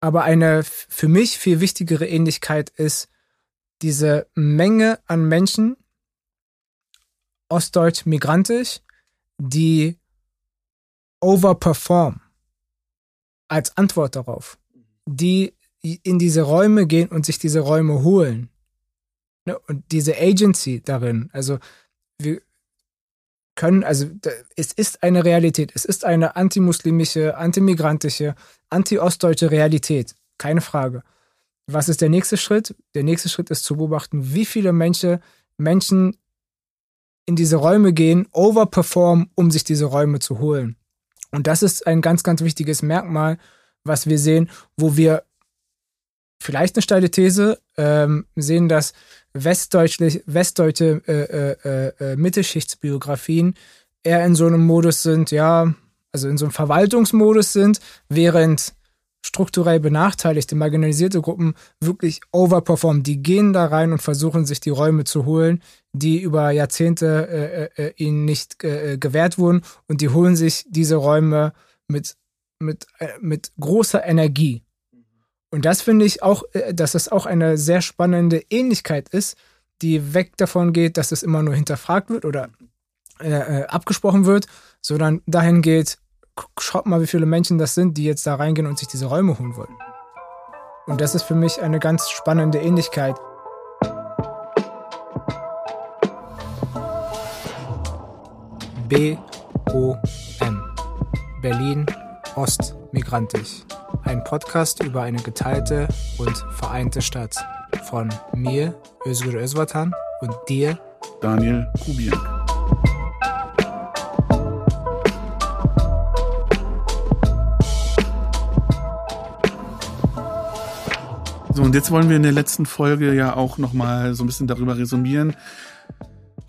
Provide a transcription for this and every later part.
Aber eine für mich viel wichtigere Ähnlichkeit ist diese Menge an Menschen, ostdeutsch, migrantisch, die overperform als Antwort darauf, die in diese Räume gehen und sich diese Räume holen. Ne, und diese Agency darin, also wir können, also es ist eine Realität, es ist eine antimuslimische, antimigrantische, anti-ostdeutsche Realität, keine Frage. Was ist der nächste Schritt? Der nächste Schritt ist zu beobachten, wie viele Menschen, Menschen in diese Räume gehen, overperform, um sich diese Räume zu holen. Und das ist ein ganz, ganz wichtiges Merkmal, was wir sehen, wo wir vielleicht eine steile These ähm, sehen, dass westdeutsche, westdeutsche äh, äh, äh, Mittelschichtsbiografien eher in so einem Modus sind, ja, also in so einem Verwaltungsmodus sind, während strukturell benachteiligte, marginalisierte Gruppen wirklich overperformen. Die gehen da rein und versuchen, sich die Räume zu holen, die über Jahrzehnte äh, äh, ihnen nicht äh, gewährt wurden. Und die holen sich diese Räume mit, mit, äh, mit großer Energie. Und das finde ich auch, äh, dass es auch eine sehr spannende Ähnlichkeit ist, die weg davon geht, dass es immer nur hinterfragt wird oder äh, abgesprochen wird, sondern dahin geht, schaut mal, wie viele Menschen das sind, die jetzt da reingehen und sich diese Räume holen wollen. Und das ist für mich eine ganz spannende Ähnlichkeit. BOM Berlin Ostmigrantisch. Ein Podcast über eine geteilte und vereinte Stadt. Von mir, Özgür Özvatan, und dir, Daniel Kubiak. So, und jetzt wollen wir in der letzten Folge ja auch nochmal so ein bisschen darüber resümieren.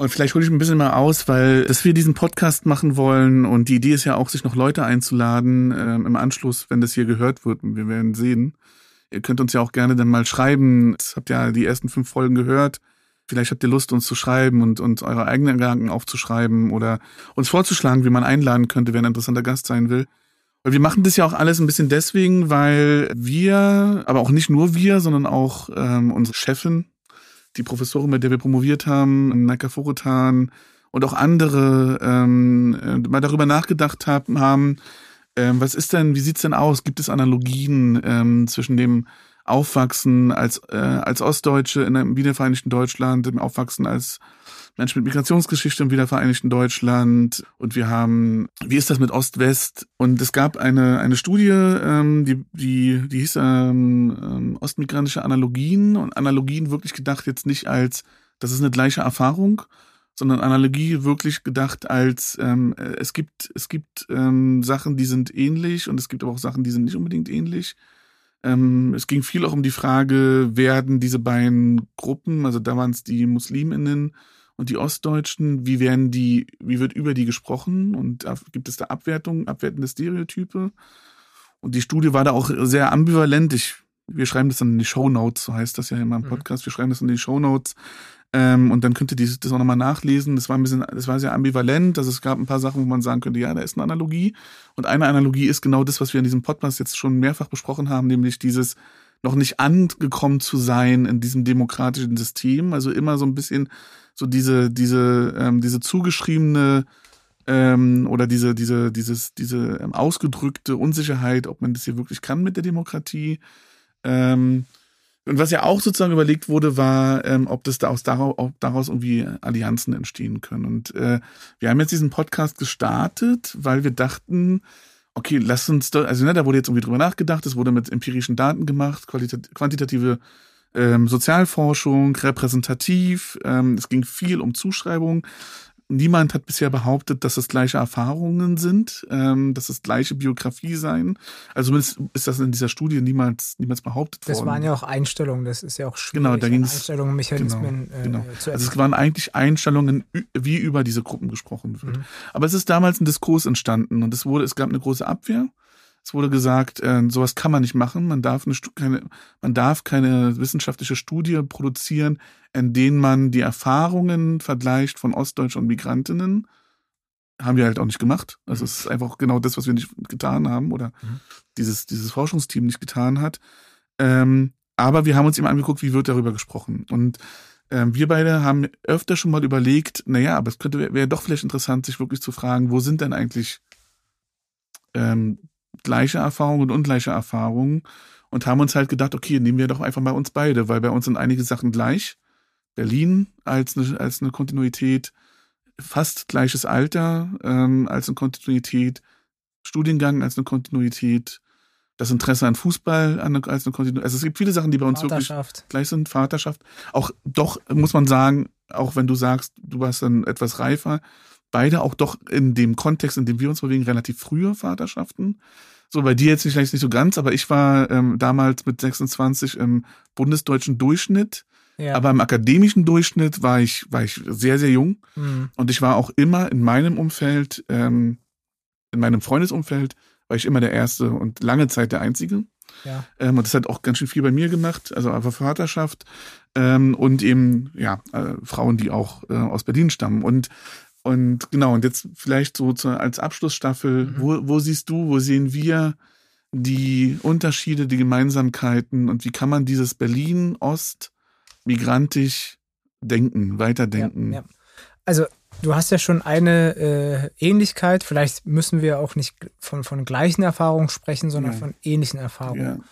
Und vielleicht hole ich ein bisschen mal aus, weil dass wir diesen Podcast machen wollen und die Idee ist ja auch, sich noch Leute einzuladen ähm, im Anschluss, wenn das hier gehört wird. Wir werden sehen. Ihr könnt uns ja auch gerne dann mal schreiben. Ihr habt ja die ersten fünf Folgen gehört. Vielleicht habt ihr Lust, uns zu schreiben und, und eure eigenen Gedanken aufzuschreiben oder uns vorzuschlagen, wie man einladen könnte, wer ein interessanter Gast sein will. Weil wir machen das ja auch alles ein bisschen deswegen, weil wir, aber auch nicht nur wir, sondern auch ähm, unsere Chefin, die Professorin, mit der wir promoviert haben, Naika Forutan und auch andere ähm, äh, mal darüber nachgedacht haben, haben ähm, was ist denn, wie sieht's denn aus? Gibt es Analogien ähm, zwischen dem Aufwachsen als, äh, als Ostdeutsche in einem wiedervereinigten Deutschland, dem Aufwachsen als Menschen mit Migrationsgeschichte im wiedervereinigten Deutschland. Und wir haben, wie ist das mit Ost-West? Und es gab eine, eine Studie, ähm, die, die, die hieß ähm, ähm, Ostmigrantische Analogien. Und Analogien wirklich gedacht jetzt nicht als, das ist eine gleiche Erfahrung, sondern Analogie wirklich gedacht als ähm, es gibt es gibt ähm, Sachen, die sind ähnlich und es gibt aber auch Sachen, die sind nicht unbedingt ähnlich. Ähm, es ging viel auch um die Frage, werden diese beiden Gruppen, also da waren es die Musliminnen und die Ostdeutschen, wie werden die, wie wird über die gesprochen und gibt es da Abwertungen, abwertende Stereotype? Und die Studie war da auch sehr ambivalent. Ich, wir schreiben das dann in die Show Notes, so heißt das ja immer im mhm. Podcast. Wir schreiben das in die Show Notes. Ähm, und dann könnt ihr das, das auch nochmal nachlesen. Das war ein bisschen, das war sehr ambivalent. Also es gab ein paar Sachen, wo man sagen könnte, ja, da ist eine Analogie. Und eine Analogie ist genau das, was wir in diesem Podcast jetzt schon mehrfach besprochen haben, nämlich dieses noch nicht angekommen zu sein in diesem demokratischen System. Also immer so ein bisschen so diese, diese, ähm, diese zugeschriebene ähm, oder diese, diese, dieses, diese ähm, ausgedrückte Unsicherheit, ob man das hier wirklich kann mit der Demokratie. Ähm, und was ja auch sozusagen überlegt wurde, war, ähm, ob das daraus, daraus, daraus irgendwie Allianzen entstehen können. Und äh, wir haben jetzt diesen Podcast gestartet, weil wir dachten, okay, lass uns doch, also ne, da wurde jetzt irgendwie drüber nachgedacht, es wurde mit empirischen Daten gemacht, quantitative ähm, Sozialforschung, repräsentativ. Ähm, es ging viel um Zuschreibung. Niemand hat bisher behauptet, dass es gleiche Erfahrungen sind, ähm, dass es gleiche Biografie seien. Also zumindest ist das in dieser Studie niemals, niemals behauptet das worden. Das waren ja auch Einstellungen, das ist ja auch schwierig, genau, da ging's, Einstellungen, Mechanismen genau, äh, genau. zu Also es waren eigentlich Einstellungen, wie über diese Gruppen gesprochen wird. Mhm. Aber es ist damals ein Diskurs entstanden und es wurde, es gab eine große Abwehr. Es wurde gesagt, äh, sowas kann man nicht machen. Man darf, eine, keine, man darf keine wissenschaftliche Studie produzieren, in denen man die Erfahrungen vergleicht von Ostdeutschen und Migrantinnen haben wir halt auch nicht gemacht. Also es ist einfach genau das, was wir nicht getan haben oder mhm. dieses, dieses Forschungsteam nicht getan hat. Ähm, aber wir haben uns eben angeguckt, wie wird darüber gesprochen. Und ähm, wir beide haben öfter schon mal überlegt, naja, aber es könnte wäre doch vielleicht interessant, sich wirklich zu fragen, wo sind denn eigentlich ähm, gleiche Erfahrungen und ungleiche Erfahrungen und haben uns halt gedacht, okay, nehmen wir doch einfach mal uns beide, weil bei uns sind einige Sachen gleich. Berlin als eine, als eine Kontinuität, fast gleiches Alter ähm, als eine Kontinuität, Studiengang als eine Kontinuität, das Interesse an Fußball an, als eine Kontinuität. Also es gibt viele Sachen, die bei uns wirklich gleich sind. Vaterschaft. Auch doch, muss man sagen, auch wenn du sagst, du warst dann etwas reifer, beide auch doch in dem Kontext, in dem wir uns bewegen, relativ frühe Vaterschaften. So, bei dir jetzt vielleicht nicht so ganz, aber ich war ähm, damals mit 26 im bundesdeutschen Durchschnitt. Ja. Aber im akademischen Durchschnitt war ich, war ich sehr, sehr jung. Mhm. Und ich war auch immer in meinem Umfeld, ähm, in meinem Freundesumfeld, war ich immer der Erste und lange Zeit der Einzige. Ja. Ähm, und das hat auch ganz schön viel bei mir gemacht, also einfach Vaterschaft ähm, und eben ja äh, Frauen, die auch äh, aus Berlin stammen. Und und genau, und jetzt vielleicht so zu, als Abschlussstaffel, mhm. wo, wo siehst du, wo sehen wir die Unterschiede, die Gemeinsamkeiten und wie kann man dieses Berlin-Ost migrantisch denken, weiterdenken? Ja, ja. Also du hast ja schon eine äh, Ähnlichkeit, vielleicht müssen wir auch nicht von, von gleichen Erfahrungen sprechen, sondern ja. von ähnlichen Erfahrungen.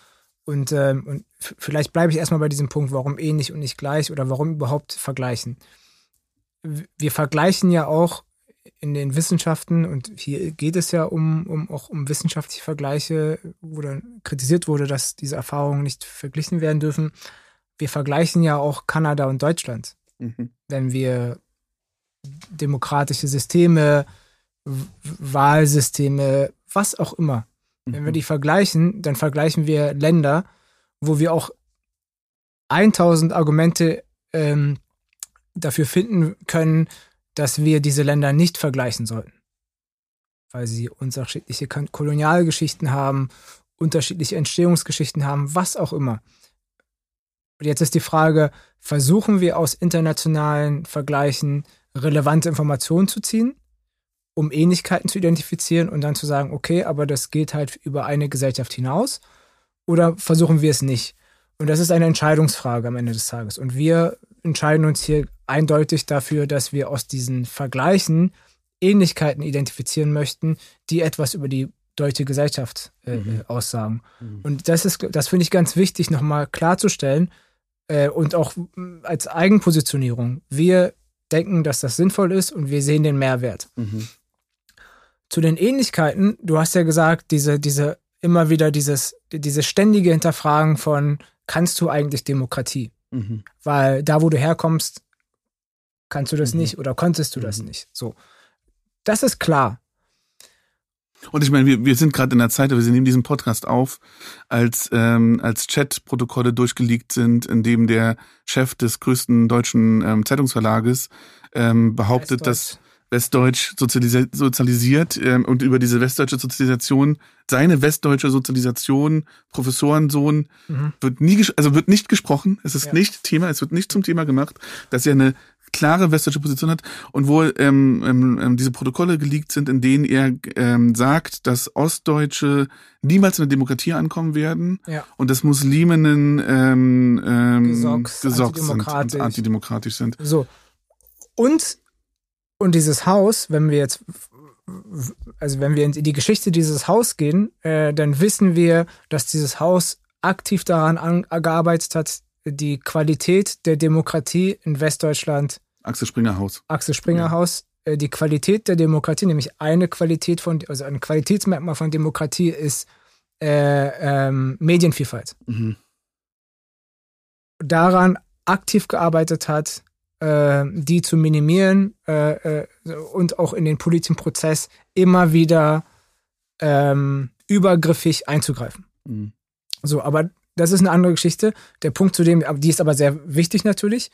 Und, ähm, und vielleicht bleibe ich erstmal bei diesem Punkt, warum ähnlich und nicht gleich oder warum überhaupt vergleichen wir vergleichen ja auch in den Wissenschaften, und hier geht es ja um, um auch um wissenschaftliche Vergleiche, wo dann kritisiert wurde, dass diese Erfahrungen nicht verglichen werden dürfen. Wir vergleichen ja auch Kanada und Deutschland, mhm. wenn wir demokratische Systeme, Wahlsysteme, was auch immer. Mhm. Wenn wir mhm. die vergleichen, dann vergleichen wir Länder, wo wir auch 1000 Argumente ähm, dafür finden können, dass wir diese Länder nicht vergleichen sollten. Weil sie unterschiedliche Kolonialgeschichten haben, unterschiedliche Entstehungsgeschichten haben, was auch immer. Und jetzt ist die Frage, versuchen wir aus internationalen Vergleichen relevante Informationen zu ziehen, um Ähnlichkeiten zu identifizieren und dann zu sagen, okay, aber das geht halt über eine Gesellschaft hinaus, oder versuchen wir es nicht? Und das ist eine Entscheidungsfrage am Ende des Tages. Und wir entscheiden uns hier eindeutig dafür, dass wir aus diesen Vergleichen Ähnlichkeiten identifizieren möchten, die etwas über die deutsche Gesellschaft äh, mhm. Äh, aussagen. Mhm. Und das ist, das finde ich ganz wichtig, nochmal klarzustellen äh, und auch mm, als Eigenpositionierung. Wir denken, dass das sinnvoll ist und wir sehen den Mehrwert. Mhm. Zu den Ähnlichkeiten, du hast ja gesagt, diese, diese immer wieder dieses, diese ständige Hinterfragen von, kannst du eigentlich Demokratie? Mhm. Weil da, wo du herkommst, kannst du das mhm. nicht oder konntest du das mhm. nicht. So. Das ist klar. Und ich meine, wir, wir sind gerade in der Zeit, wir nehmen diesen Podcast auf, als, ähm, als Chat-Protokolle durchgelegt sind, in dem der Chef des größten deutschen ähm, Zeitungsverlages ähm, behauptet, dass Westdeutsch sozialisiert, sozialisiert ähm, und über diese westdeutsche Sozialisation, seine westdeutsche Sozialisation, Professorensohn, mhm. wird nie, also wird nicht gesprochen. Es ist ja. nicht Thema, es wird nicht zum Thema gemacht, dass er eine klare westdeutsche Position hat und wo ähm, ähm, ähm, diese Protokolle geleakt sind, in denen er ähm, sagt, dass Ostdeutsche niemals in der Demokratie ankommen werden ja. und dass Musliminnen ähm, ähm, gesocks antidemokratisch. sind und antidemokratisch sind. So. Und und dieses Haus, wenn wir jetzt, also wenn wir in die Geschichte dieses Haus gehen, äh, dann wissen wir, dass dieses Haus aktiv daran an, gearbeitet hat, die Qualität der Demokratie in Westdeutschland. Axel Springer Haus. Axel Springer ja. Haus. Äh, die Qualität der Demokratie, nämlich eine Qualität von, also ein Qualitätsmerkmal von Demokratie ist äh, ähm, Medienvielfalt. Mhm. Daran aktiv gearbeitet hat, äh, die zu minimieren äh, äh, und auch in den politischen Prozess immer wieder ähm, übergriffig einzugreifen. Mhm. So, aber das ist eine andere Geschichte. Der Punkt, zu dem, die ist aber sehr wichtig natürlich.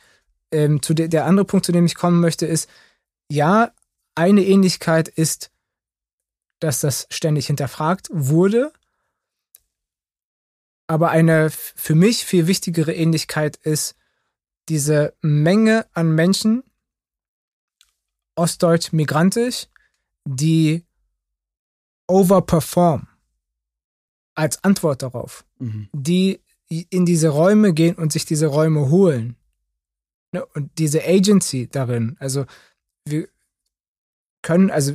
Ähm, zu de, der andere Punkt, zu dem ich kommen möchte, ist, ja, eine Ähnlichkeit ist, dass das ständig hinterfragt wurde. Aber eine für mich viel wichtigere Ähnlichkeit ist, diese Menge an Menschen, ostdeutsch, migrantisch, die overperform als Antwort darauf, Mhm. die in diese Räume gehen und sich diese Räume holen. Ne? Und diese Agency darin, also wir können, also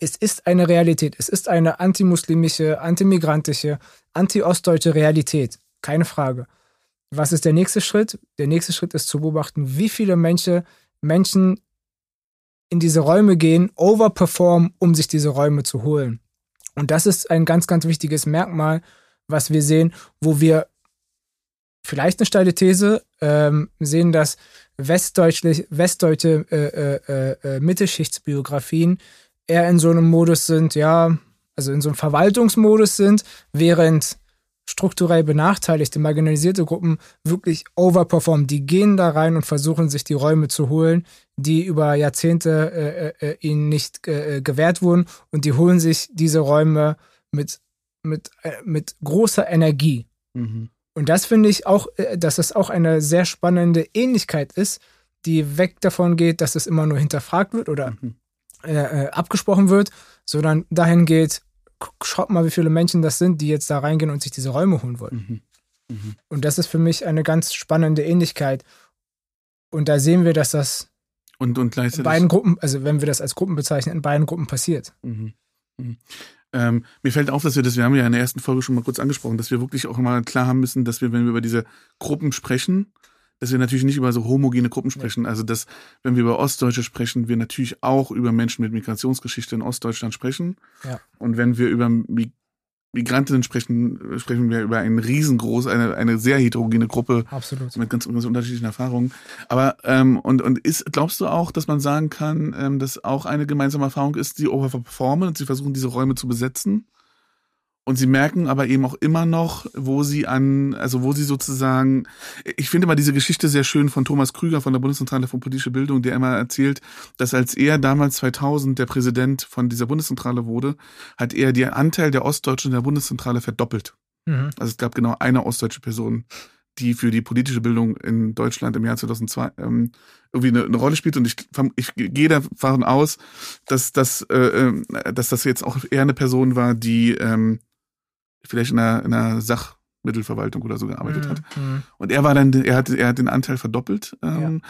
es ist eine Realität, es ist eine antimuslimische, antimigrantische, anti-ostdeutsche Realität, keine Frage. Was ist der nächste Schritt? Der nächste Schritt ist zu beobachten, wie viele Menschen, Menschen in diese Räume gehen, overperform, um sich diese Räume zu holen. Und das ist ein ganz, ganz wichtiges Merkmal, was wir sehen, wo wir vielleicht eine steile These ähm, sehen, dass westdeutschlich, westdeutsche äh, äh, äh, Mittelschichtsbiografien eher in so einem Modus sind, ja, also in so einem Verwaltungsmodus sind, während strukturell benachteiligte, marginalisierte Gruppen wirklich overperformen. Die gehen da rein und versuchen, sich die Räume zu holen, die über Jahrzehnte äh, äh, ihnen nicht äh, gewährt wurden. Und die holen sich diese Räume mit, mit, äh, mit großer Energie. Mhm. Und das finde ich auch, äh, dass es auch eine sehr spannende Ähnlichkeit ist, die weg davon geht, dass es immer nur hinterfragt wird oder Mhm. äh, äh, abgesprochen wird, sondern dahin geht, schaut mal, wie viele Menschen das sind, die jetzt da reingehen und sich diese Räume holen wollen. Mhm. Mhm. Und das ist für mich eine ganz spannende Ähnlichkeit. Und da sehen wir, dass das Und, und in beiden Gruppen, also wenn wir das als Gruppen bezeichnen, in beiden Gruppen passiert. Ähm, mir fällt auf, dass wir das, wir haben ja in der ersten Folge schon mal kurz angesprochen, dass wir wirklich auch mal klar haben müssen, dass wir, wenn wir über diese Gruppen sprechen, dass wir natürlich nicht über so homogene Gruppen sprechen. Also, dass, wenn wir über Ostdeutsche sprechen, wir natürlich auch über Menschen mit Migrationsgeschichte in Ostdeutschland sprechen. Ja. Und wenn wir über Mi Migrantinnen sprechen, sprechen wir über eine riesengroße, eine, eine sehr heterogene Gruppe Absolut. mit ganz, ganz unterschiedlichen Erfahrungen. Aber ähm, und und ist glaubst du auch, dass man sagen kann, ähm, dass auch eine gemeinsame Erfahrung ist, die overperformen und sie versuchen diese Räume zu besetzen und sie merken aber eben auch immer noch, wo sie an, also wo sie sozusagen, ich finde mal diese Geschichte sehr schön von Thomas Krüger von der Bundeszentrale für politische Bildung, der immer erzählt, dass als er damals 2000 der Präsident von dieser Bundeszentrale wurde, hat er den Anteil der Ostdeutschen in der Bundeszentrale verdoppelt. Mhm. Also es gab genau eine ostdeutsche Person, die für die politische Bildung in Deutschland im Jahr 2002 ähm, irgendwie eine, eine Rolle spielt. Und ich, ich gehe davon aus, dass, das, äh, ähm, dass das jetzt auch eher eine Person war, die ähm, vielleicht in einer, in einer Sachmittelverwaltung oder so gearbeitet hat. Mhm. Und er war dann, er hat, er hat den Anteil verdoppelt. Ähm,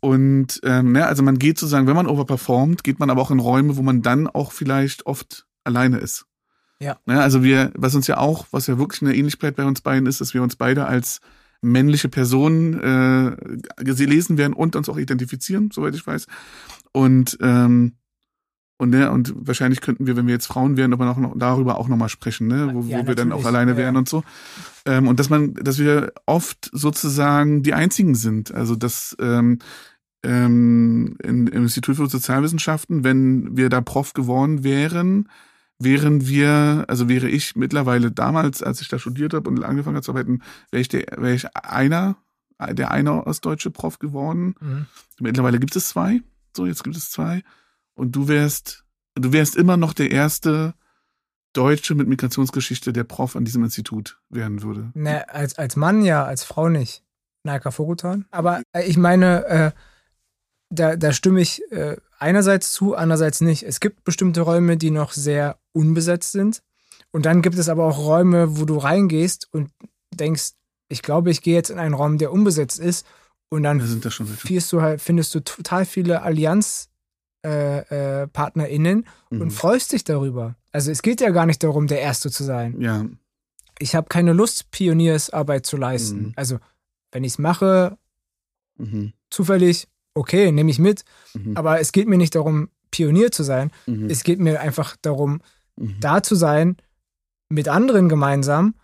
Und ähm, ne, also man geht sozusagen, wenn man overperformt, geht man aber auch in Räume, wo man dann auch vielleicht oft alleine ist. Ja. Ne, also wir, was uns ja auch, was ja wirklich eine Ähnlichkeit bei uns beiden ist, dass wir uns beide als männliche Personen äh, gelesen werden und uns auch identifizieren, soweit ich weiß. Und ähm, und, ne, und wahrscheinlich könnten wir, wenn wir jetzt Frauen wären, aber noch, noch darüber auch nochmal sprechen, ne? wo, Ja, wo wir dann auch alleine Ja, wären und so. Ähm, und dass man, dass wir oft sozusagen die einzigen sind. Also dass ähm, ähm, in, im Institut für Sozialwissenschaften, wenn wir da Prof geworden wären, wären wir, also wäre ich mittlerweile damals, als ich da studiert habe und angefangen habe zu arbeiten, wäre ich der, wäre ich einer, der eine ostdeutsche Prof geworden. Mhm. Mittlerweile gibt es zwei. So, jetzt gibt es zwei. Und du wärst, du wärst immer noch der erste Deutsche mit Migrationsgeschichte, der Prof an diesem Institut werden würde. Ne, als, als Mann ja, als Frau nicht. Naika Fogutan. Aber äh, ich meine, äh, da, da stimme ich äh, einerseits zu, andererseits nicht. Es gibt bestimmte Räume, die noch sehr unbesetzt sind. Und dann gibt es aber auch Räume, wo du reingehst und denkst, ich glaube, ich gehe jetzt in einen Raum, der unbesetzt ist. Und dann Da sind da findest du halt, findest du total viele Allianz äh, äh, PartnerInnen und Mhm. freust dich darüber. Also es geht ja gar nicht darum, der Erste zu sein Ja, ich habe keine Lust, Pioniersarbeit zu leisten. Mhm. Also, wenn ich es mache, mhm. zufällig, okay, nehme ich mit. Mhm. Aber es geht mir nicht darum, Pionier zu sein. Mhm. Es geht mir einfach darum, Mhm. da zu sein, mit anderen gemeinsam,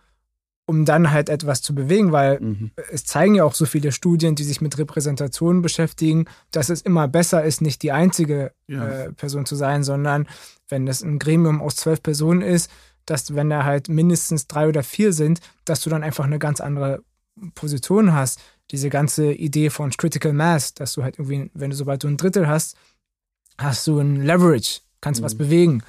um dann halt etwas zu bewegen, weil Mhm. es zeigen ja auch so viele Studien, die sich mit Repräsentation beschäftigen, dass es immer besser ist, nicht die einzige Ja. äh, Person zu sein, sondern wenn das ein Gremium aus zwölf Personen ist, dass wenn da halt mindestens drei oder vier sind, dass du dann einfach eine ganz andere Position hast. Diese ganze Idee von Critical Mass, dass du halt irgendwie, wenn du sobald du ein Drittel hast, hast du ein Leverage, kannst was Mhm. bewegen.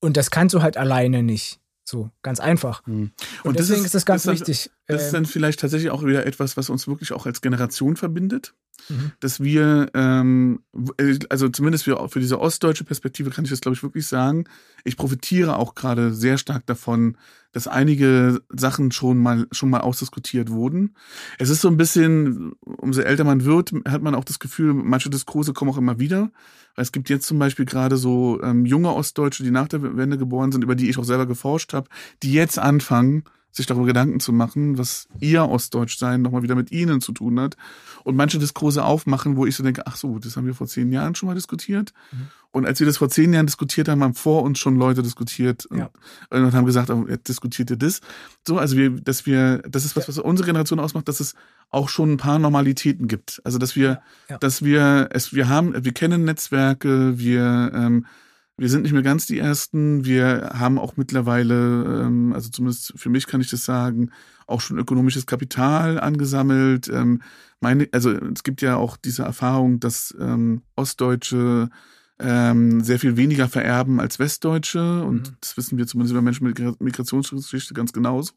Und das kannst du halt alleine nicht. So, ganz einfach. Hm. Und, Und das deswegen ist- ist es ganz das dann- wichtig. Das ist ähm, dann vielleicht tatsächlich auch wieder etwas, was uns wirklich auch als Generation verbindet. Mhm. Dass wir, ähm, w- also zumindest für, für diese ostdeutsche Perspektive kann ich das, glaube ich, wirklich sagen. Ich profitiere auch gerade sehr stark davon, dass einige Sachen schon mal, schon mal ausdiskutiert wurden. Es ist so ein bisschen, umso älter man wird, hat man auch das Gefühl, manche Diskurse kommen auch immer wieder. Es gibt jetzt zum Beispiel gerade so ähm, junge Ostdeutsche, die nach der Wende geboren sind, über die ich auch selber geforscht habe, die jetzt anfangen, sich darüber Gedanken zu machen, was ihr Ostdeutschsein nochmal wieder mit ihnen zu tun hat. Und manche Diskurse aufmachen, wo ich so denke, ach so, das haben wir vor zehn Jahren schon mal diskutiert. Mhm. Und als wir das vor zehn Jahren diskutiert haben, haben vor uns schon Leute diskutiert und, Ja. und haben gesagt, oh, jetzt diskutiert ihr das. So, also wir, dass wir, das ist was, was unsere Generation ausmacht, dass es auch schon ein paar Normalitäten gibt. Also dass wir, ja. dass wir es, wir haben, wir kennen Netzwerke, wir, ähm, wir sind nicht mehr ganz die Ersten. Wir haben auch mittlerweile, ähm, also zumindest für mich kann ich das sagen, auch schon ökonomisches Kapital angesammelt. Ähm, meine, also es gibt ja auch diese Erfahrung, dass ähm, Ostdeutsche ähm, sehr viel weniger vererben als Westdeutsche. Und Mhm. das wissen wir zumindest über Menschen mit Migra- Migrationsgeschichte ganz genauso.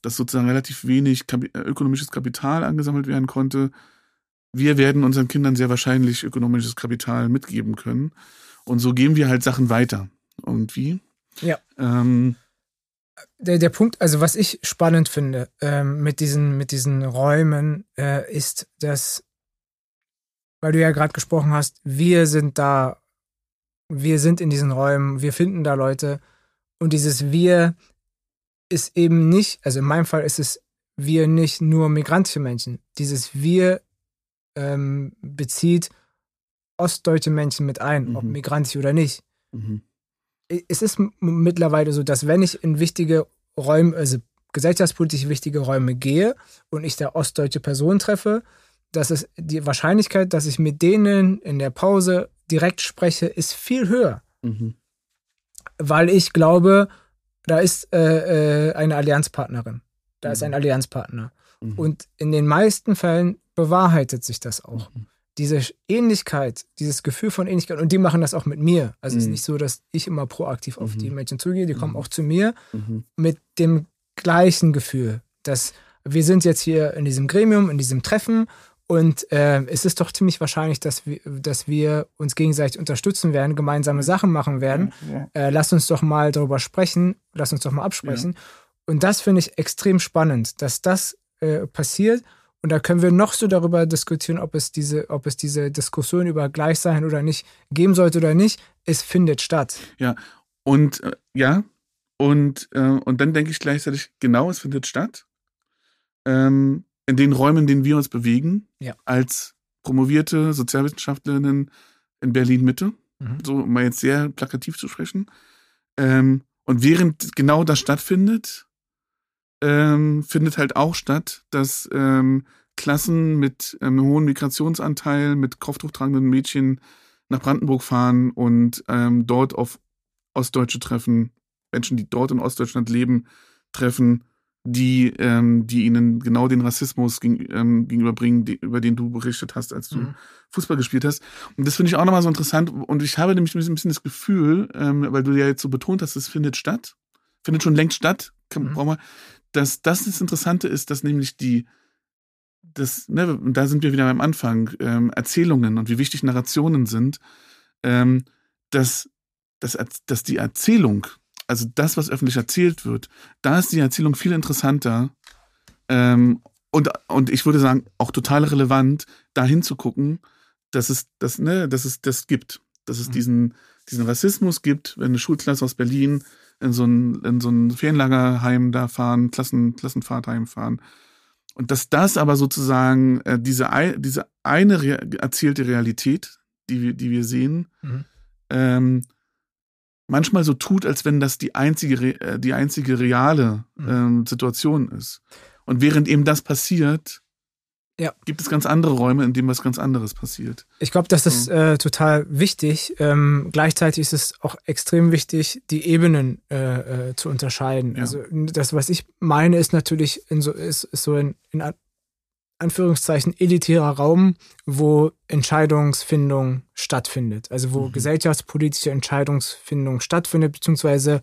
Dass sozusagen relativ wenig Kapi äh, ökonomisches Kapital angesammelt werden konnte. Wir werden unseren Kindern sehr wahrscheinlich ökonomisches Kapital mitgeben können. Und so geben wir halt Sachen weiter. Und wie? Ja. Ähm, der, der Punkt, also was ich spannend finde ähm, mit, diesen, mit diesen Räumen, äh, ist, dass, weil du ja gerade gesprochen hast, wir sind da, wir sind in diesen Räumen, wir finden da Leute und dieses Wir ist eben nicht, also in meinem Fall ist es wir nicht nur migrantische Menschen. Dieses Wir ähm, bezieht ostdeutsche Menschen mit ein, ob Mhm. migrantisch oder nicht mhm. es ist mittlerweile so, dass wenn ich in wichtige Räume, also gesellschaftspolitisch wichtige Räume gehe und ich da ostdeutsche Personen treffe, dass es die Wahrscheinlichkeit, dass ich mit denen in der Pause direkt spreche, ist viel höher. Mhm. Weil ich glaube, da ist äh, äh, eine Allianzpartnerin. Da ist Mhm. ein Allianzpartner. Mhm. Und in den meisten Fällen bewahrheitet sich das auch. Mhm. Diese Ähnlichkeit, dieses Gefühl von Ähnlichkeit, und die machen das auch mit mir. Also es ist Mhm. nicht so, dass ich immer proaktiv auf Mhm. die Menschen zugehe, die kommen Mhm. auch zu mir Mhm. mit dem gleichen Gefühl, dass wir sind jetzt hier in diesem Gremium, in diesem Treffen und äh, es ist doch ziemlich wahrscheinlich, dass wir, dass wir uns gegenseitig unterstützen werden, gemeinsame Sachen machen werden. Ja. Äh, lass uns doch mal darüber sprechen, lass uns doch mal absprechen. Und das finde ich extrem spannend, dass das äh, passiert. Und da können wir noch so darüber diskutieren, ob es diese, ob es diese Diskussion über Gleichsein oder nicht geben sollte oder nicht. Es findet statt. Und äh, ja, und, äh, und dann denke ich gleichzeitig, genau, es findet statt. Ähm, in den Räumen, in denen wir uns bewegen, Ja. als promovierte Sozialwissenschaftlerinnen in Berlin Mitte, Mhm. so um mal jetzt sehr plakativ zu sprechen. Ähm, und während genau das stattfindet, ähm, findet halt auch statt, dass ähm, Klassen mit ähm, einem hohen Migrationsanteil, mit kopftuchtragenden Mädchen nach Brandenburg fahren und ähm, dort auf Ostdeutsche treffen, Menschen, die dort in Ostdeutschland leben, treffen, die, ähm, die ihnen genau den Rassismus gegen, ähm, gegenüberbringen, die, über den du berichtet hast, als du Mhm. Fußball gespielt hast. Und das finde ich auch nochmal so interessant. Und ich habe nämlich ein bisschen das Gefühl, ähm, weil du ja jetzt so betont hast, es findet statt, findet schon längst statt, kann, Mhm. brauchen wir, dass das das Interessante ist, dass nämlich die, das, ne, da sind wir wieder beim Anfang, ähm, Erzählungen und wie wichtig Narrationen sind, ähm, dass, dass, dass die Erzählung, also das, was öffentlich erzählt wird, da ist die Erzählung viel interessanter ähm, und, und ich würde sagen, auch total relevant, da hinzugucken, dass es, das, ne, dass es das gibt. Dass es Mhm. diesen, diesen Rassismus gibt, wenn eine Schulklasse aus Berlin in so ein, in so ein Ferienlagerheim da fahren, Klassen, Klassenfahrtheim fahren. Und dass das aber sozusagen äh, diese, diese eine rea erzählte Realität, die wir, die wir sehen, Mhm. ähm, manchmal so tut, als wenn das die einzige, re- äh, die einzige reale Mhm. ähm, Situation ist. Und während eben das passiert, Ja. gibt es ganz andere Räume, in denen was ganz anderes passiert. Ich glaube, das ist äh, total wichtig. Ähm, gleichzeitig ist es auch extrem wichtig, die Ebenen äh, äh, zu unterscheiden. Ja. Also das, was ich meine, ist natürlich in so, ist, ist so in, in Anführungszeichen elitärer Raum, wo Entscheidungsfindung stattfindet. Also wo mhm. gesellschaftspolitische Entscheidungsfindung stattfindet, beziehungsweise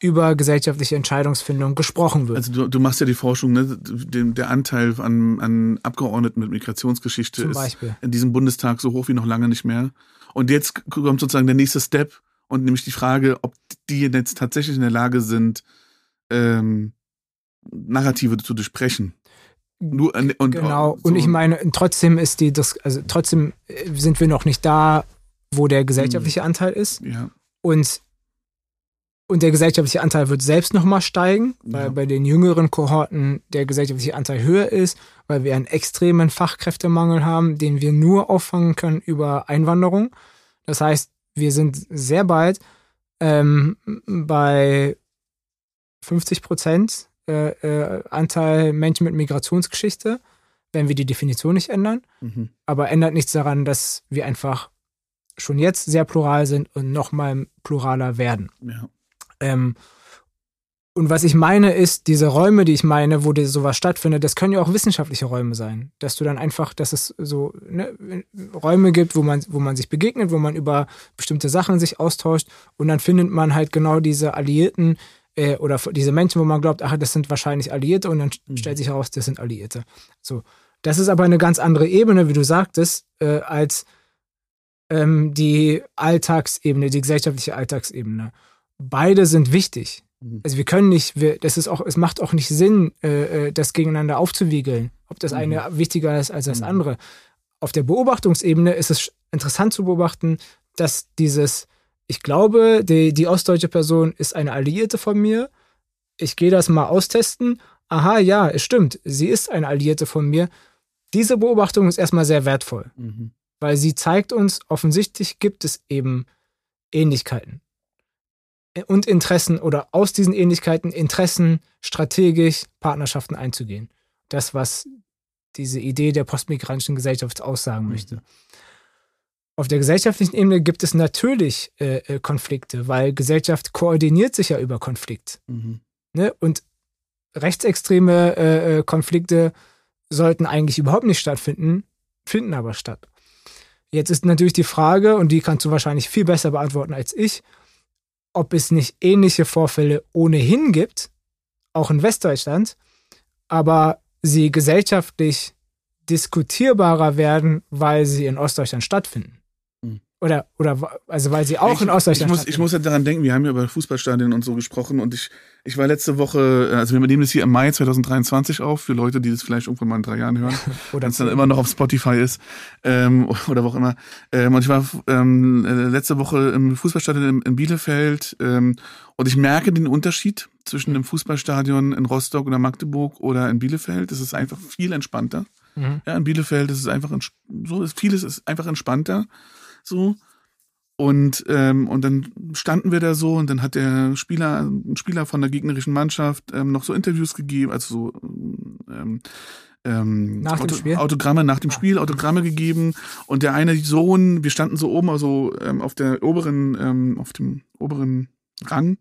über gesellschaftliche Entscheidungsfindung gesprochen wird. Also du, du machst ja die Forschung, ne? Der Anteil an, an Abgeordneten mit Migrationsgeschichte Zum ist Beispiel. in diesem Bundestag so hoch wie noch lange nicht mehr. Und jetzt kommt sozusagen der nächste Step und nämlich die Frage, ob die jetzt tatsächlich in der Lage sind, ähm, Narrative zu durchbrechen. Nur, und, genau, so. und ich meine, trotzdem ist die, das, also trotzdem äh, sind wir noch nicht da, wo der gesellschaftliche hm. Anteil ist. Ja. Und, und der gesellschaftliche Anteil wird selbst nochmal steigen, weil ja. bei den jüngeren Kohorten der gesellschaftliche Anteil höher ist, weil wir einen extremen Fachkräftemangel haben, den wir nur auffangen können über Einwanderung. Das heißt, wir sind sehr bald ähm, bei 50 Prozent äh, äh, Anteil Menschen mit Migrationsgeschichte, wenn wir die Definition nicht ändern. Mhm. Aber ändert nichts daran, dass wir einfach schon jetzt sehr plural sind und nochmal pluraler werden. Ja. Ähm, und was ich meine ist, diese Räume, die ich meine, wo sowas stattfindet, das können ja auch wissenschaftliche Räume sein. Dass du dann einfach, dass es so ne, Räume gibt, wo man, wo man sich begegnet, wo man über bestimmte Sachen sich austauscht und dann findet man halt genau diese Alliierten, äh, oder diese Menschen, wo man glaubt, ach, das sind wahrscheinlich Alliierte und dann mhm. stellt sich heraus, das sind Alliierte. So. Das ist aber eine ganz andere Ebene, wie du sagtest, äh, als ähm, die Alltagsebene, die gesellschaftliche Alltagsebene. Beide sind wichtig. Mhm. Also wir können nicht, wir, das ist auch, es macht auch nicht Sinn, äh, äh das gegeneinander aufzuwiegeln, ob das eine mhm. wichtiger ist als das mhm. andere. Auf der Beobachtungsebene ist es interessant zu beobachten, dass dieses ich glaube, die, die ostdeutsche Person ist eine Alliierte von mir. Ich gehe das mal austesten. Aha, ja, es stimmt. Sie ist eine Alliierte von mir. Diese Beobachtung ist erstmal sehr wertvoll, mhm. weil sie zeigt uns, offensichtlich gibt es eben Ähnlichkeiten und Interessen oder aus diesen Ähnlichkeiten Interessen strategisch Partnerschaften einzugehen. Das, was diese Idee der postmigrantischen Gesellschaft aussagen mhm. möchte. Auf der gesellschaftlichen Ebene gibt es natürlich äh, äh, Konflikte, weil Gesellschaft koordiniert sich ja über Konflikt. Mhm. Ne? Und rechtsextreme äh, äh, Konflikte sollten eigentlich überhaupt nicht stattfinden, finden aber statt. Jetzt ist natürlich die Frage, und die kannst du wahrscheinlich viel besser beantworten als ich, ob es nicht ähnliche Vorfälle ohnehin gibt, auch in Westdeutschland, aber sie gesellschaftlich diskutierbarer werden, weil sie in Ostdeutschland stattfinden. Oder, oder, also weil sie auch ich, in Ostdeutschland ich muss, ich muss ja daran denken, wir haben ja über Fußballstadien und so gesprochen und ich, ich war letzte Woche, also wir nehmen das hier im Mai 2023 auf, für Leute, die das vielleicht irgendwann mal in drei Jahren hören, wenn es dann immer noch auf Spotify ist, ähm, oder wo auch immer. Ähm, und ich war ähm, letzte Woche im Fußballstadion in, in Bielefeld ähm, und ich merke den Unterschied zwischen dem Fußballstadion in Rostock oder Magdeburg oder in Bielefeld. Das ist einfach viel entspannter. Mhm. Ja, in Bielefeld ist es einfach, so ist vieles ist einfach entspannter so. Und, ähm, und dann standen wir da so und dann hat der Spieler, ein Spieler von der gegnerischen Mannschaft ähm, noch so Interviews gegeben, also so ähm, ähm, nach Auto? Autogramme nach dem ah. Spiel, Autogramme gegeben. Und der eine Sohn, wir standen so oben, also ähm, auf der oberen, ähm, auf dem oberen Rang.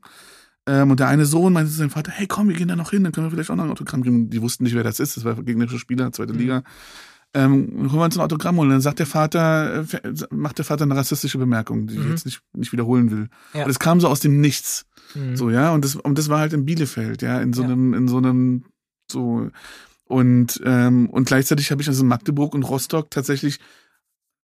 Ähm, und der eine Sohn meinte zu seinem Vater, hey komm, wir gehen da noch hin, dann können wir vielleicht auch noch ein Autogramm geben. Die wussten nicht, wer das ist, das war gegnerische Spieler, zweite mhm. Liga ähm, holen wir uns ein Autogramm holen. Dann sagt der Vater, äh, macht der Vater eine rassistische Bemerkung, die mhm. ich jetzt nicht, nicht wiederholen will. Ja. Und es kam so aus dem Nichts. Mhm. So, ja, und das, und das war halt in Bielefeld, ja, in so ja. einem, in so einem, so, und, ähm, und gleichzeitig habe ich also in Magdeburg und Rostock tatsächlich,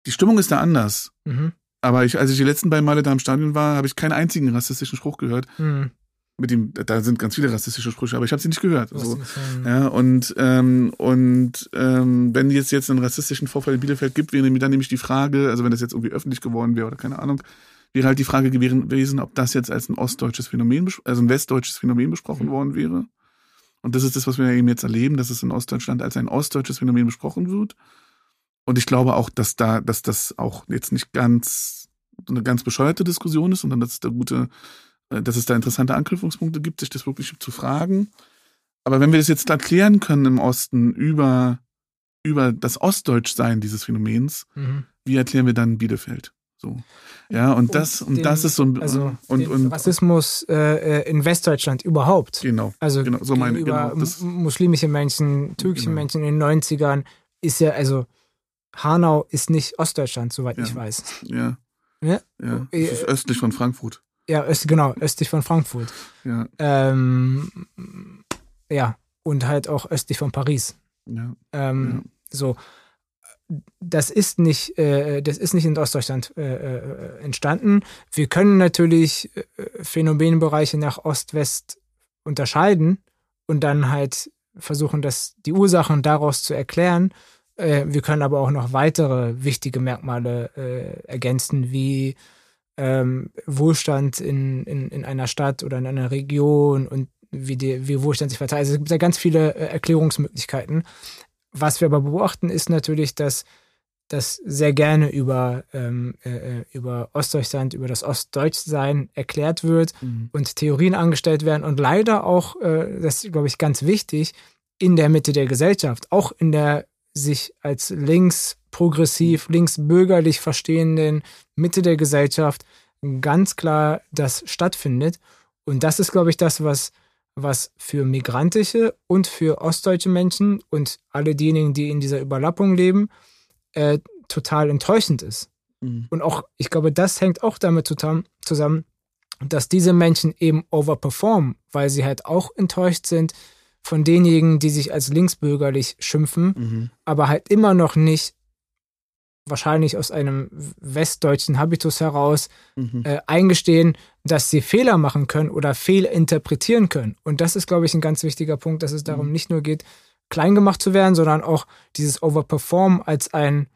die Stimmung ist da anders. Mhm. Aber ich, als ich die letzten beiden Male da im Stadion war, habe ich keinen einzigen rassistischen Spruch gehört. Mhm mit dem, da sind ganz viele rassistische Sprüche, aber ich habe sie nicht gehört. So. Ja, und ähm, und ähm, wenn jetzt jetzt einen rassistischen Vorfall in Bielefeld gibt, wäre dann nämlich die Frage, also wenn das jetzt irgendwie öffentlich geworden wäre oder keine Ahnung, wäre halt die Frage gewesen, ob das jetzt als ein ostdeutsches Phänomen, also ein westdeutsches Phänomen besprochen mhm. worden wäre. Und das ist das, was wir eben jetzt erleben, dass es in Ostdeutschland als ein ostdeutsches Phänomen besprochen wird. Und ich glaube auch, dass da, dass das auch jetzt nicht ganz eine ganz bescheuerte Diskussion ist, sondern dass es da gute dass es da interessante Anknüpfungspunkte gibt, sich das wirklich zu fragen. Aber wenn wir das jetzt erklären können im Osten über, über das Ostdeutschsein dieses Phänomens, mhm. wie erklären wir dann Bielefeld? So. Ja, und, und das, und den, das ist so ein, also und, und, Rassismus äh, äh, in Westdeutschland überhaupt. Genau. Also genau, so meine, genau, das, muslimische Menschen, türkische genau. Menschen in den 90ern ist ja, also Hanau ist nicht Ostdeutschland, soweit Ja. ich weiß. Ja. Ja? Ja. Äh, Das ist östlich von Frankfurt. Ja, öst, genau, östlich von Frankfurt. Ja. Ähm, ja, und halt auch östlich von Paris. Ja. Ähm, So, das ist nicht, äh, das ist nicht in Ostdeutschland äh, äh, entstanden. Wir können natürlich äh, Phänomenbereiche nach Ost-West unterscheiden und dann halt versuchen, das, die Ursachen daraus zu erklären. Äh, wir können aber auch noch weitere wichtige Merkmale äh, ergänzen, wie ähm, Wohlstand in, in, in einer Stadt oder in einer Region und wie, die, wie Wohlstand sich verteilt. Also es gibt ja ganz viele äh, Erklärungsmöglichkeiten. Was wir aber beobachten, ist natürlich, dass das sehr gerne über, ähm, äh, äh, über Ostdeutschland, über das Ostdeutschsein erklärt wird Mhm. und Theorien angestellt werden und leider auch, äh, das ist, glaube ich, ganz wichtig, in der Mitte der Gesellschaft, auch in der sich als links progressiv, links bürgerlich verstehenden Mitte der Gesellschaft ganz klar das stattfindet. Und das ist, glaube ich, das, was, was für migrantische und für ostdeutsche Menschen und alle diejenigen, die in dieser Überlappung leben, äh, total enttäuschend ist. Mhm. Und auch, ich glaube, das hängt auch damit zusammen, dass diese Menschen eben overperformen, weil sie halt auch enttäuscht sind von denjenigen, die sich als linksbürgerlich schimpfen, Mhm. aber halt immer noch nicht wahrscheinlich aus einem westdeutschen Habitus heraus Mhm. äh, eingestehen, dass sie Fehler machen können oder fehlinterpretieren können. Und das ist, glaube ich, ein ganz wichtiger Punkt, dass es darum Mhm. nicht nur geht, klein gemacht zu werden, sondern auch dieses Overperform als ein,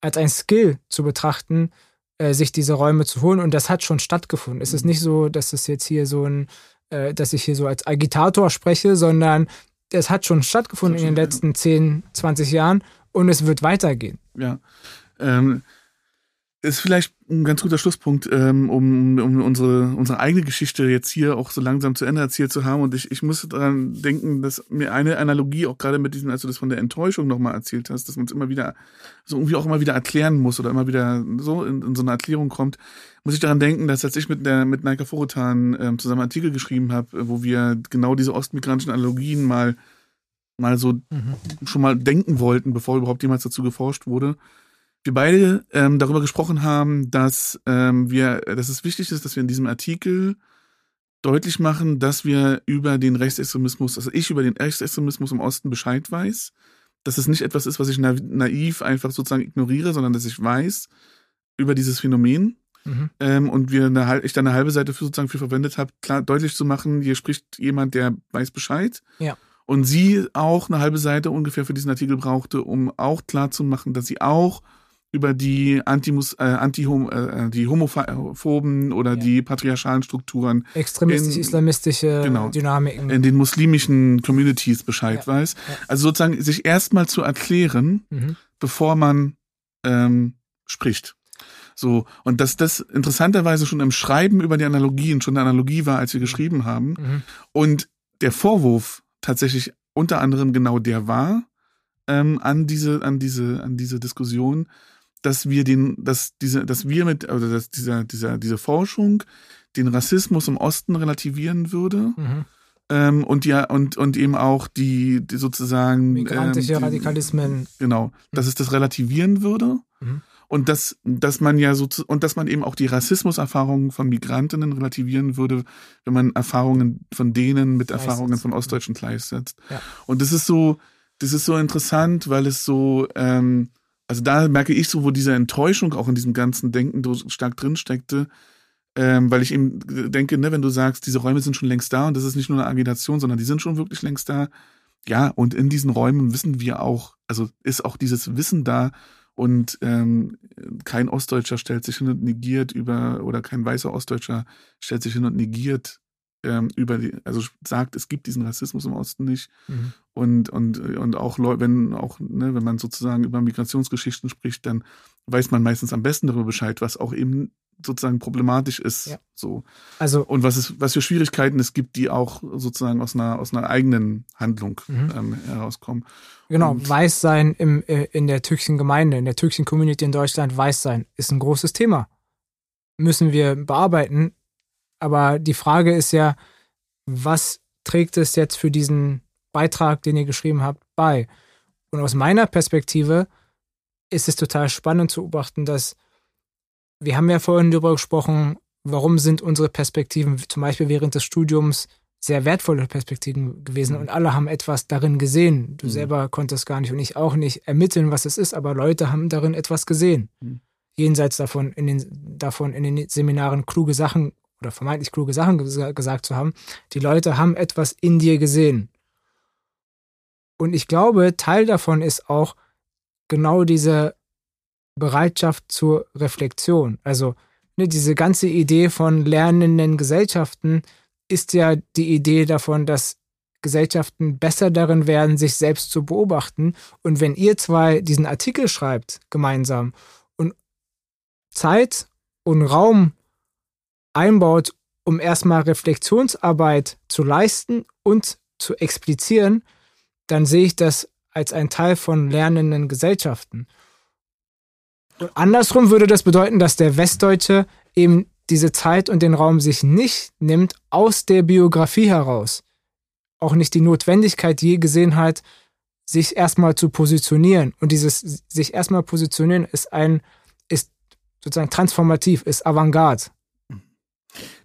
als ein Skill zu betrachten, äh, sich diese Räume zu holen. Und das hat schon stattgefunden. Es ist Mhm. nicht so, dass es jetzt hier so ein, äh, dass ich hier so als Agitator spreche, sondern es hat schon stattgefunden in den Ja. letzten 10, 20 Jahren und es wird weitergehen. Ja. Ähm, ist vielleicht ein ganz guter Schlusspunkt, ähm, um, um unsere, unsere eigene Geschichte jetzt hier auch so langsam zu Ende erzählt zu haben. Und ich, ich musste daran denken, dass mir eine Analogie auch gerade mit diesem, als du das von der Enttäuschung nochmal erzählt hast, dass man es immer wieder, so irgendwie auch immer wieder erklären muss oder immer wieder so in, in so eine Erklärung kommt, muss ich daran denken, dass als ich mit der mit Naika Forotan ähm, zusammen einen Artikel geschrieben habe, wo wir genau diese ostmigrantischen Analogien mal mal so schon mal denken wollten, bevor überhaupt jemals dazu geforscht wurde. Wir beide ähm, darüber gesprochen haben, dass ähm, wir, dass es wichtig ist, dass wir in diesem Artikel deutlich machen, dass wir über den Rechtsextremismus, also ich über den Rechtsextremismus im Osten Bescheid weiß, dass es nicht etwas ist, was ich na naiv einfach sozusagen ignoriere, sondern dass ich weiß über dieses Phänomen Mhm. ähm, und wir eine, ich da eine halbe Seite für sozusagen für verwendet habe, klar deutlich zu machen, hier spricht jemand, der weiß Bescheid. Ja. Und sie auch eine halbe Seite ungefähr für diesen Artikel brauchte, um auch klar zu machen, dass sie auch über die Antimus, äh, Anti äh, die homophoben oder Ja. die patriarchalen Strukturen Extremistisch-islamistische Genau. Dynamiken. in den muslimischen Communities Bescheid Ja. weiß. Ja. Also sozusagen sich erstmal zu erklären, mhm. bevor man ähm, spricht. So, und dass das interessanterweise schon im Schreiben über die Analogien schon eine Analogie war, als wir geschrieben haben. Mhm. Und der Vorwurf tatsächlich unter anderem genau der war ähm, an diese, an diese, an diese Diskussion, dass wir den, dass diese, dass wir mit, also dass dieser, dieser, diese Forschung den Rassismus im Osten relativieren würde Mhm. ähm, und ja und und eben auch die, die sozusagen Migrantische ähm, die, Radikalismen. Genau, dass es das relativieren würde. Mhm. Und dass, dass man ja so und dass man eben auch die Rassismuserfahrungen von Migrantinnen relativieren würde, wenn man Erfahrungen von denen mit. Erfahrungen von Ostdeutschen gleichsetzt. Ja. Und das ist so, das ist so interessant, weil es so, ähm, also da merke ich so, wo diese Enttäuschung auch in diesem ganzen Denken so stark drin steckte, ähm, weil ich eben denke, ne, wenn du sagst, diese Räume sind schon längst da und das ist nicht nur eine Agitation, sondern die sind schon wirklich längst da. Ja, und in diesen Räumen wissen wir auch, also ist auch dieses Wissen da und ähm, kein Ostdeutscher stellt sich hin und negiert über, oder kein weißer Ostdeutscher stellt sich hin und negiert ähm, über die, also sagt, es gibt diesen Rassismus im Osten nicht. Mhm. Und, und, und auch wenn auch, ne, wenn man sozusagen über Migrationsgeschichten spricht, dann weiß man meistens am besten darüber Bescheid, was auch eben sozusagen problematisch ist. Ja. So. Also, Und was es, was für Schwierigkeiten es gibt, die auch sozusagen aus einer, aus einer eigenen Handlung Mhm. ähm, herauskommen. genau, Und- weiß sein im, äh, in der türkischen Gemeinde, in der türkischen Community in Deutschland, weiß sein, ist ein großes Thema. Müssen wir bearbeiten. Aber die Frage ist ja, was trägt es jetzt für diesen Beitrag, den ihr geschrieben habt, bei? Und aus meiner Perspektive ist es total spannend zu beobachten, dass wir haben ja vorhin darüber gesprochen, warum sind unsere Perspektiven zum Beispiel während des Studiums sehr wertvolle Perspektiven gewesen und alle haben etwas darin gesehen. Du mhm. selber konntest gar nicht und ich auch nicht ermitteln, was es ist, aber Leute haben darin etwas gesehen. Mhm. Jenseits davon in den, davon in den Seminaren kluge Sachen oder vermeintlich kluge Sachen gesagt zu haben. Die Leute haben etwas in dir gesehen. Und ich glaube, Teil davon ist auch genau diese Bereitschaft zur Reflexion. Also ne, diese ganze Idee von lernenden Gesellschaften ist ja die Idee davon, dass Gesellschaften besser darin werden, sich selbst zu beobachten. Und wenn ihr zwei diesen Artikel schreibt, gemeinsam, und Zeit und Raum einbaut, um erstmal Reflexionsarbeit zu leisten und zu explizieren, dann sehe ich das als ein Teil von lernenden Gesellschaften. Und andersrum würde das bedeuten, dass der Westdeutsche eben diese Zeit und den Raum sich nicht nimmt aus der Biografie heraus. Auch nicht die Notwendigkeit je gesehen hat, sich erstmal zu positionieren. Und dieses sich erstmal positionieren ist ein, ist sozusagen transformativ, ist Avantgarde.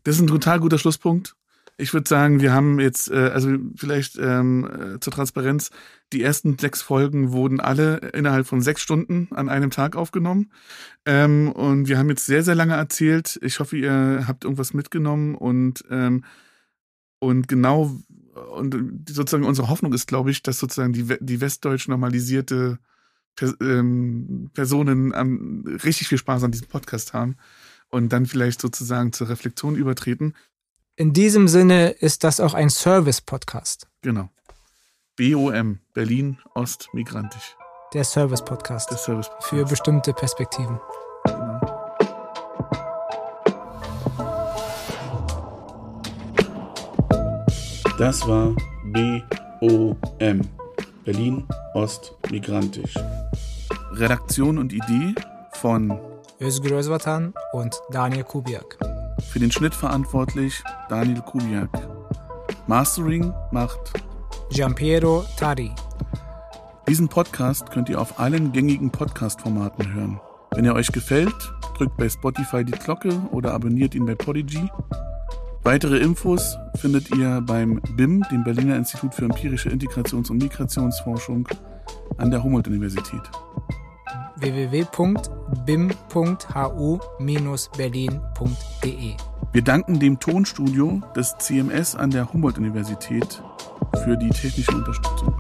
Das ist ein total guter Schlusspunkt. Ich würde sagen, wir haben jetzt, äh, also vielleicht ähm, äh, zur Transparenz, die ersten sechs Folgen wurden alle innerhalb von sechs Stunden an einem Tag aufgenommen. Ähm, und wir haben jetzt sehr, sehr lange erzählt. Ich hoffe, ihr habt irgendwas mitgenommen und, ähm, und genau, und sozusagen unsere Hoffnung ist, glaube ich, dass sozusagen die, die westdeutsch normalisierte ähm, Personen ähm, richtig viel Spaß an diesem Podcast haben und dann vielleicht sozusagen zur Reflexion übertreten. In diesem Sinne ist das auch ein Service-Podcast. Genau. BOM, Berlin Ost Migrantisch. Der Service-Podcast. Der Service-Podcast. Für bestimmte Perspektiven. Genau. Das war BOM, Berlin Ost Migrantisch. Redaktion und Idee von Özgür Özvatan und Daniel Kubiak. Für den Schnitt verantwortlich Daniel Kubiak. Mastering macht Giampiero Tari. Diesen Podcast könnt ihr auf allen gängigen Podcast-Formaten hören. Wenn er euch gefällt, drückt bei Spotify die Glocke oder abonniert ihn bei Podigy. Weitere Infos findet ihr beim BIM, dem Berliner Institut für empirische Integrations- und Migrationsforschung an der Humboldt-Universität www.bim.hu-berlin.de. Wir danken dem Tonstudio des CMS an der Humboldt-Universität für die technische Unterstützung.